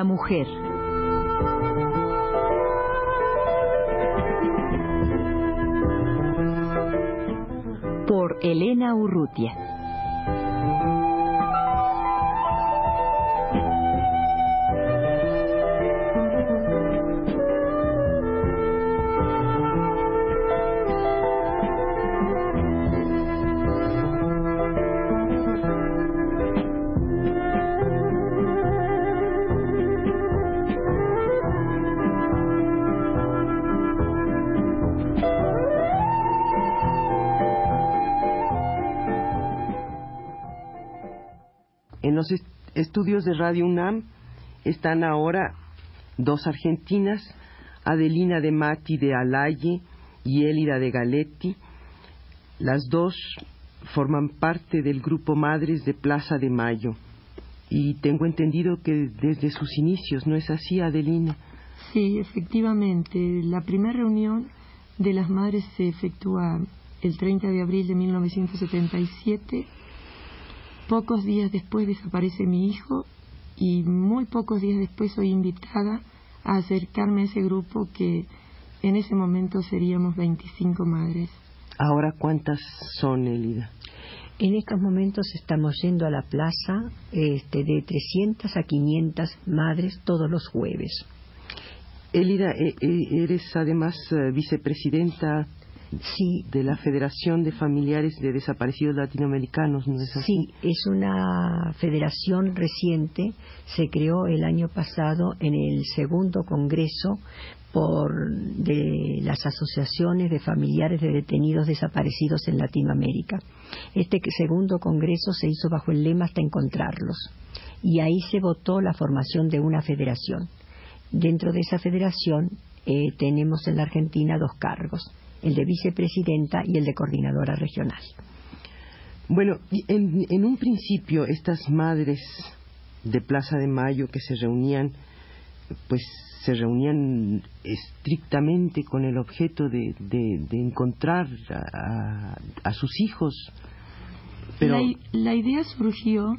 La Mujer. Por Elena Urrutia. Los estudios de Radio UNAM están ahora dos argentinas, Adelina de Mati de Alaye y Elida de Galetti. Las dos forman parte del grupo Madres de Plaza de Mayo. Y tengo entendido que desde sus inicios, ¿no es así, Adelina? Sí, efectivamente. La primera reunión de las madres se efectúa el 30 de abril de 1977 Pocos días después desaparece mi hijo y muy pocos días después soy invitada a acercarme a ese grupo que en ese momento seríamos 25 madres. Ahora, ¿cuántas son, Elida? En estos momentos estamos yendo a la plaza este, de 300 a 500 madres todos los jueves. Elida, eh, eh, eres además eh, vicepresidenta Sí. De la Federación de Familiares de Desaparecidos Latinoamericanos, ¿no es así? Sí, es una federación reciente, se creó el año pasado en el segundo congreso por de las asociaciones de familiares de detenidos desaparecidos en Latinoamérica. Este segundo congreso se hizo bajo el lema hasta encontrarlos y ahí se votó la formación de una federación. Dentro de esa federación eh, tenemos en la Argentina dos cargos el de vicepresidenta y el de coordinadora regional. Bueno, en, en un principio estas madres de Plaza de Mayo que se reunían, pues se reunían estrictamente con el objeto de, de, encontrar a, sus hijos. Pero... La, idea surgió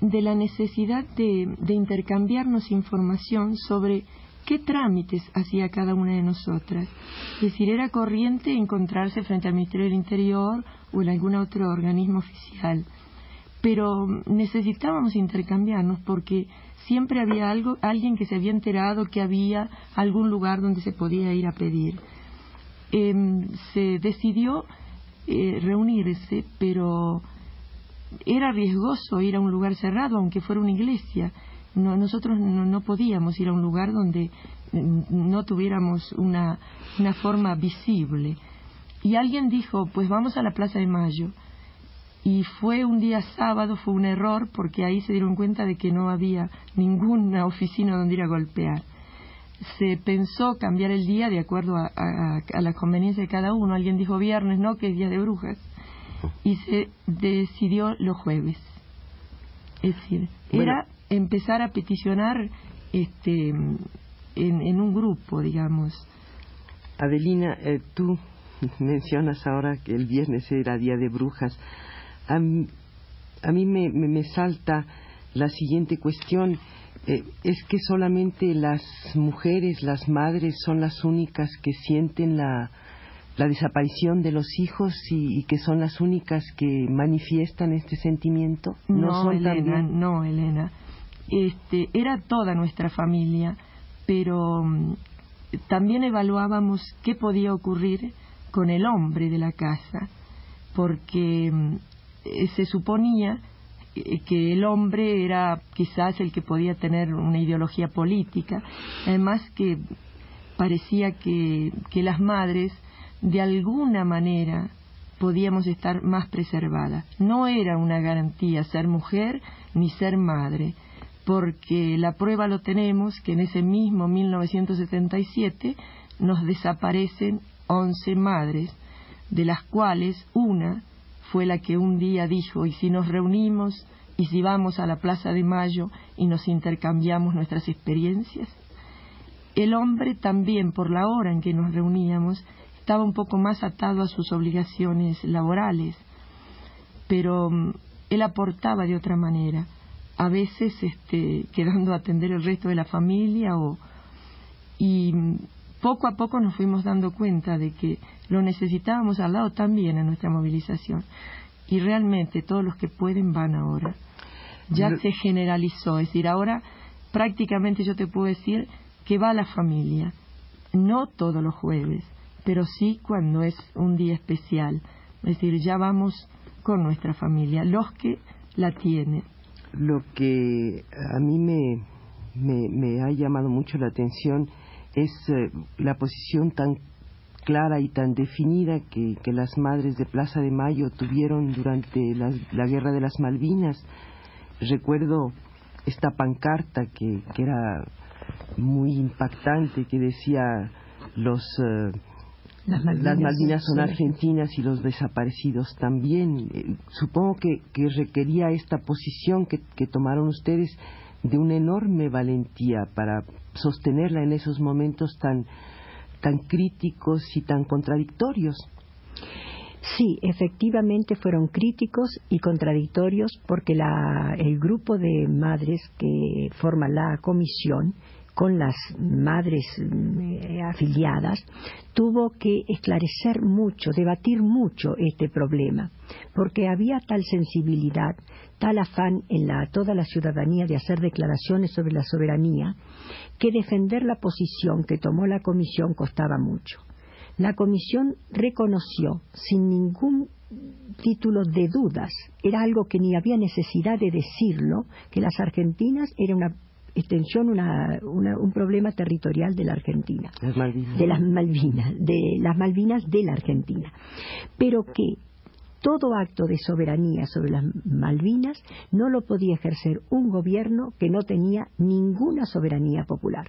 de la necesidad de, de intercambiarnos información sobre qué trámites hacía cada una de nosotras. Es decir, era corriente encontrarse frente al Ministerio del Interior o en algún otro organismo oficial. Pero necesitábamos intercambiarnos porque siempre había algo, alguien que se había enterado que había algún lugar donde se podía ir a pedir. Em, se decidió eh, reunirse, pero era riesgoso ir a un lugar cerrado, aunque fuera una iglesia no, nosotros no, podíamos ir a un lugar donde no tuviéramos una, una forma visible. Y alguien dijo, pues vamos a la Plaza de Mayo. Y fue un día sábado, fue un error, porque ahí se dieron cuenta de que no había ninguna oficina donde ir a golpear. Se pensó cambiar el día de acuerdo a, a, la conveniencia de cada uno. Alguien dijo viernes, no, que es día de brujas. Y se decidió los jueves. Es decir, era empezar a peticionar este, en, un grupo, digamos. Adelina, eh, tú mencionas ahora que el viernes era día de brujas. A, mí me, me, salta la siguiente cuestión. Eh, es que solamente las mujeres, las madres, son las únicas que sienten la, la desaparición de los hijos y, que son las únicas que manifiestan este sentimiento. No, Elena, no, Elena este, era toda nuestra familia, pero mm, también evaluábamos qué podía ocurrir con el hombre de la casa, porque mm, eh, se suponía eh, que el hombre era quizás el que podía tener una ideología política, además que parecía que, que las madres de alguna manera podíamos estar más preservadas. No era una garantía ser mujer ni ser madre, porque la prueba lo tenemos que en ese mismo 1977 nos desaparecen 11 madres, de las cuales una fue la que un día dijo, y si nos reunimos, y si vamos a la Plaza de Mayo y nos intercambiamos nuestras experiencias. El hombre también, por la hora en que nos reuníamos, estaba un poco más atado a sus obligaciones laborales, pero mm, él aportaba de otra manera a veces este, quedando a atender el resto de la familia o y poco a poco nos fuimos dando cuenta de que lo necesitábamos al lado también en nuestra movilización. Y realmente todos los que pueden van ahora. Ya se generalizó es decir ahora prácticamente yo te puedo decir que va la familia. No todos los jueves pero sí cuando es un día especial. Es decir ya vamos con nuestra familia los que la tienen lo que a mí me, me, ha llamado mucho la atención es eh, la posición tan clara y tan definida que, las madres de Plaza de Mayo tuvieron durante la, Guerra de las Malvinas. Recuerdo esta pancarta que, que era muy impactante, que decía los... Eh, las Malvinas, son argentinas y los desaparecidos también. Eh, supongo que, requería esta posición que, tomaron ustedes de una enorme valentía para sostenerla en esos momentos tan, tan críticos y tan contradictorios. Sí, efectivamente fueron críticos y contradictorios porque la, el grupo de madres que forma la comisión con las madres mm, afiliadas, tuvo que esclarecer mucho, debatir mucho este problema, porque había tal sensibilidad, tal afán en la, toda la ciudadanía de hacer declaraciones sobre la soberanía, que defender la posición que tomó la Comisión costaba mucho. La Comisión reconoció, sin ningún título de dudas, era algo que ni había necesidad de decirlo, que las argentinas era una extensión una, un problema territorial de la Argentina, de las Malvinas, de las Malvinas de la Argentina, pero que todo acto de soberanía sobre las Malvinas no lo podía ejercer un gobierno que no tenía ninguna soberanía popular.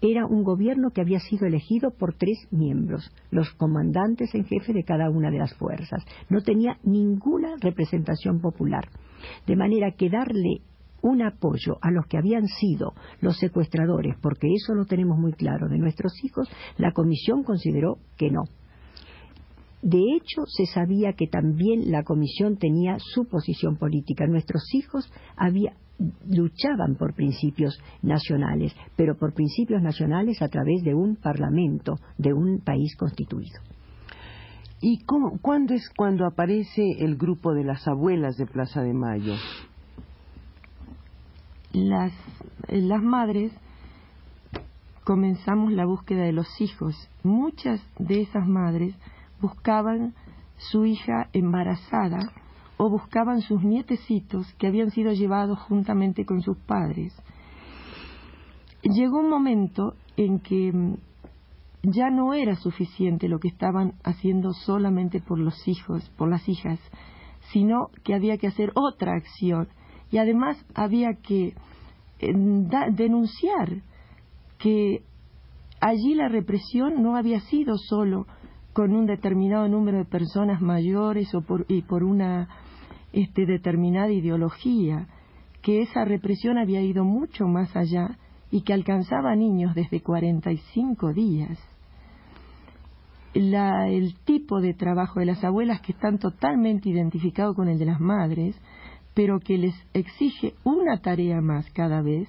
Era un gobierno que había sido elegido por tres miembros, los comandantes en jefe de cada una de las fuerzas. No tenía ninguna representación popular. De manera que darle un apoyo a los que habían sido los secuestradores, porque eso lo tenemos muy claro de nuestros hijos, la comisión consideró que no. De hecho, se sabía que también la comisión tenía su posición política. Nuestros hijos luchaban por principios nacionales, pero por principios nacionales a través de un parlamento, de un país constituido. ¿Y cuándo es cuando aparece el grupo de las abuelas de Plaza de Mayo? Las, eh, las madres comenzamos la búsqueda de los hijos. Muchas de esas madres buscaban su hija embarazada o buscaban sus nietecitos que habían sido llevados juntamente con sus padres. Llegó un momento en que mm, ya no era suficiente lo que estaban haciendo solamente por los hijos, por las hijas, sino que había que hacer otra acción y además había que eh, denunciar que allí la represión no había sido solo con un determinado número de personas mayores o por, y por una este, determinada ideología, que esa represión había ido mucho más allá y que alcanzaba niños desde 45 días. La, el tipo de trabajo de las abuelas que están totalmente identificado con el de las madres pero que les exige una tarea más cada vez,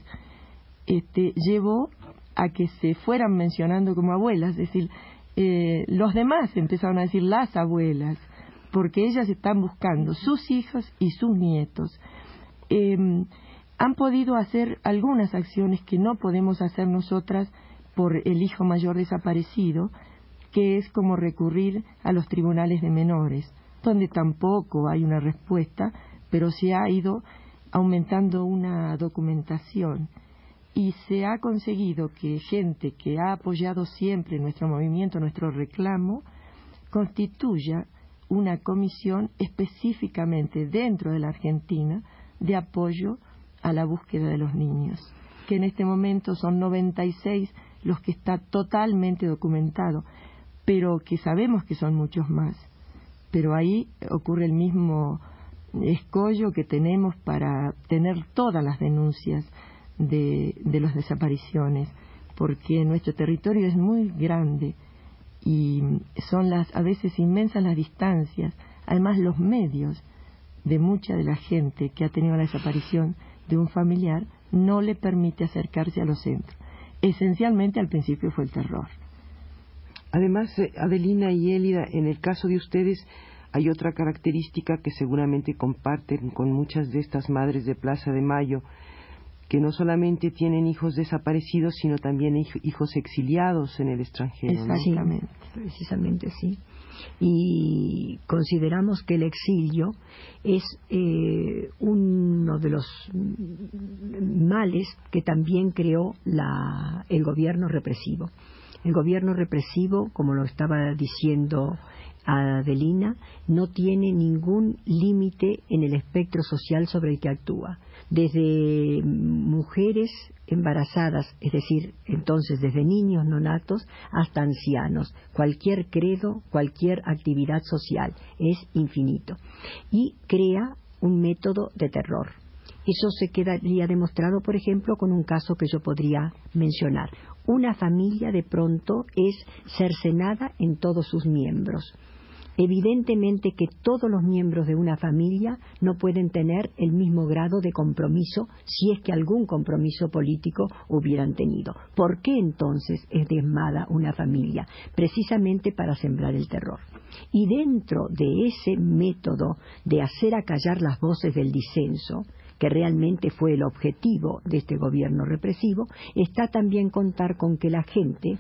este, llevó a que se fueran mencionando como abuelas, es decir, eh, los demás empezaron a decir las abuelas, porque ellas están buscando sus hijos y sus nietos. Em, han podido hacer algunas acciones que no podemos hacer nosotras por el hijo mayor desaparecido, que es como recurrir a los tribunales de menores, donde tampoco hay una respuesta, pero se ha ido aumentando una documentación y se ha conseguido que gente que ha apoyado siempre nuestro movimiento, nuestro reclamo, constituya una comisión específicamente dentro de la Argentina de apoyo a la búsqueda de los niños, que en este momento son 96 los que está totalmente documentado, pero que sabemos que son muchos más. Pero ahí ocurre el mismo escollo que tenemos para tener todas las denuncias de, de las desapariciones, porque nuestro territorio es muy grande y son las a veces inmensas las distancias, además los medios de mucha de la gente que ha tenido la desaparición de un familiar no le permite acercarse a los centros. Esencialmente al principio fue el terror. Además, eh, Adelina y Elida, en el caso de ustedes hay otra característica que seguramente comparten con muchas de estas madres de Plaza de Mayo, que no solamente tienen hijos desaparecidos, sino también hijos exiliados en el extranjero. Exactamente, precisamente sí. Y consideramos que el exilio es eh, uno de los males que también creó el gobierno represivo. El gobierno represivo, como lo estaba diciendo Adelina, no tiene ningún límite en el espectro social sobre el que actúa desde mujeres embarazadas, es decir, entonces desde niños nonatos hasta ancianos. Cualquier credo, cualquier actividad social es infinito. Y crea un método de terror. Eso se quedaría demostrado, por ejemplo, con un caso que yo podría mencionar. Una familia de pronto es cercenada en todos sus miembros Evidentemente que todos los miembros de una familia no pueden tener el mismo grado de compromiso si es que algún compromiso político hubieran tenido. ¿Por qué entonces es desmada una familia? Precisamente para sembrar el terror. Y dentro de ese método de hacer acallar las voces del disenso, que realmente fue el objetivo de este gobierno represivo, está también contar con que la gente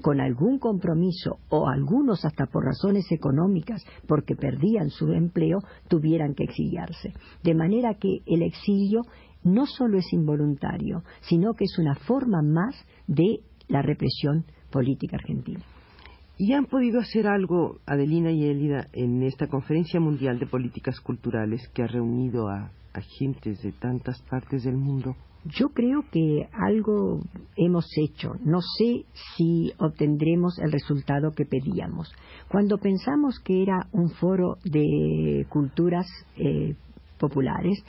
con algún compromiso o algunos hasta por razones económicas porque perdían su empleo tuvieran que exiliarse. De manera que el exilio no solo es involuntario, sino que es una forma más de la represión política argentina. ¿Y han podido hacer algo, Adelina y Elida, en esta Conferencia Mundial de Políticas Culturales que ha reunido a, a gentes de tantas partes del mundo? Yo creo que algo hemos hecho. No sé si obtendremos el resultado que pedíamos. Cuando pensamos que era un foro de culturas eh, populares,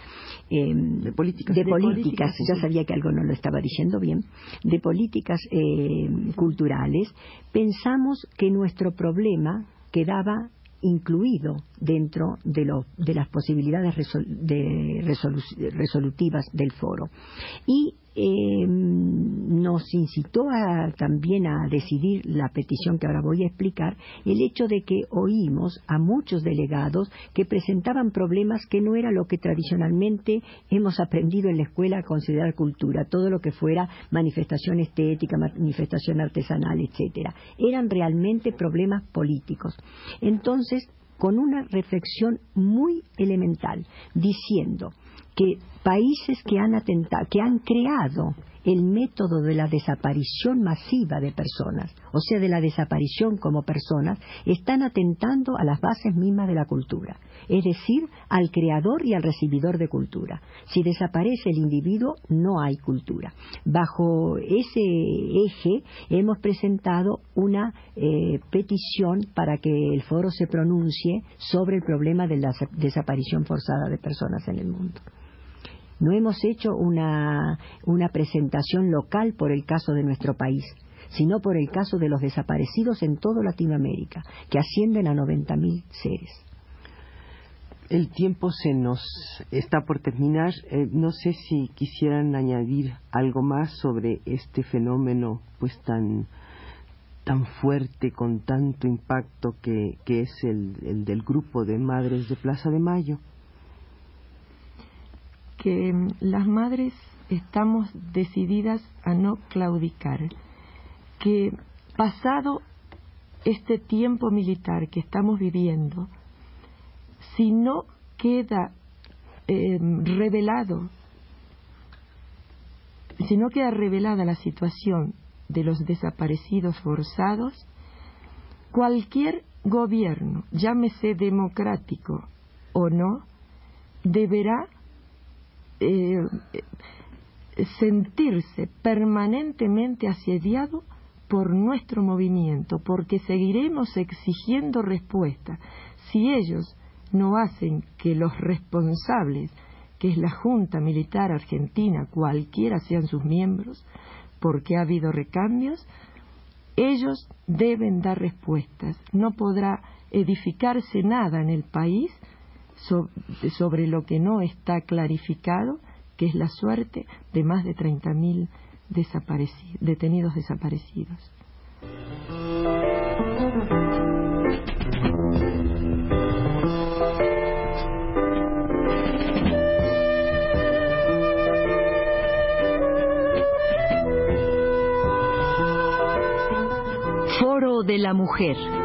em, de políticas, de, políticas, ya sabía que algo no lo estaba diciendo bien, de políticas em, culturales, pensamos que nuestro problema quedaba incluido dentro de, de las posibilidades resolutivas del foro. Y eh, nos incitó también a decidir la petición que ahora voy a explicar, el hecho de que oímos a muchos delegados que presentaban problemas que no era lo que tradicionalmente hemos aprendido en la escuela a considerar cultura, todo lo que fuera manifestación estética, manifestación artesanal, etcétera. Eran realmente problemas políticos. Entonces, con una reflexión muy elemental, diciendo que países que han, atentado, que han creado el método de la desaparición masiva de personas, o sea, de la desaparición como personas, están atentando a las bases mismas de la cultura, es decir, al creador y al recibidor de cultura. Si desaparece el individuo, no hay cultura. Bajo ese eje hemos presentado una eh, petición para que el foro se pronuncie sobre el problema de la desaparición forzada de personas en el mundo. No hemos hecho una, presentación local por el caso de nuestro país, sino por el caso de los desaparecidos en toda Latinoamérica, que ascienden a 90.000 seres. El tiempo se nos está por terminar. Eh, no sé si quisieran añadir algo más sobre este fenómeno, pues tan tan fuerte, con tanto impacto que, es el del grupo de madres de Plaza de Mayo que mm, las madres estamos decididas a no claudicar, que pasado este tiempo militar que estamos viviendo, si no queda em, revelado, si no queda revelada la situación de los desaparecidos forzados, cualquier gobierno, llámese democrático o no, deberá eh, sentirse permanentemente asediado por nuestro movimiento, porque seguiremos exigiendo respuesta. Si ellos no hacen que los responsables, que es la Junta Militar Argentina, cualquiera sean sus miembros, porque ha habido recambios, ellos deben dar respuestas. No podrá edificarse nada en el país sobre lo que no está clarificado que es la suerte de más de 30.000 detenidos desaparecidos. Foro de la Mujer.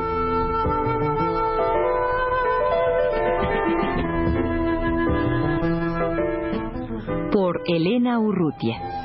Por Elena Urrutia.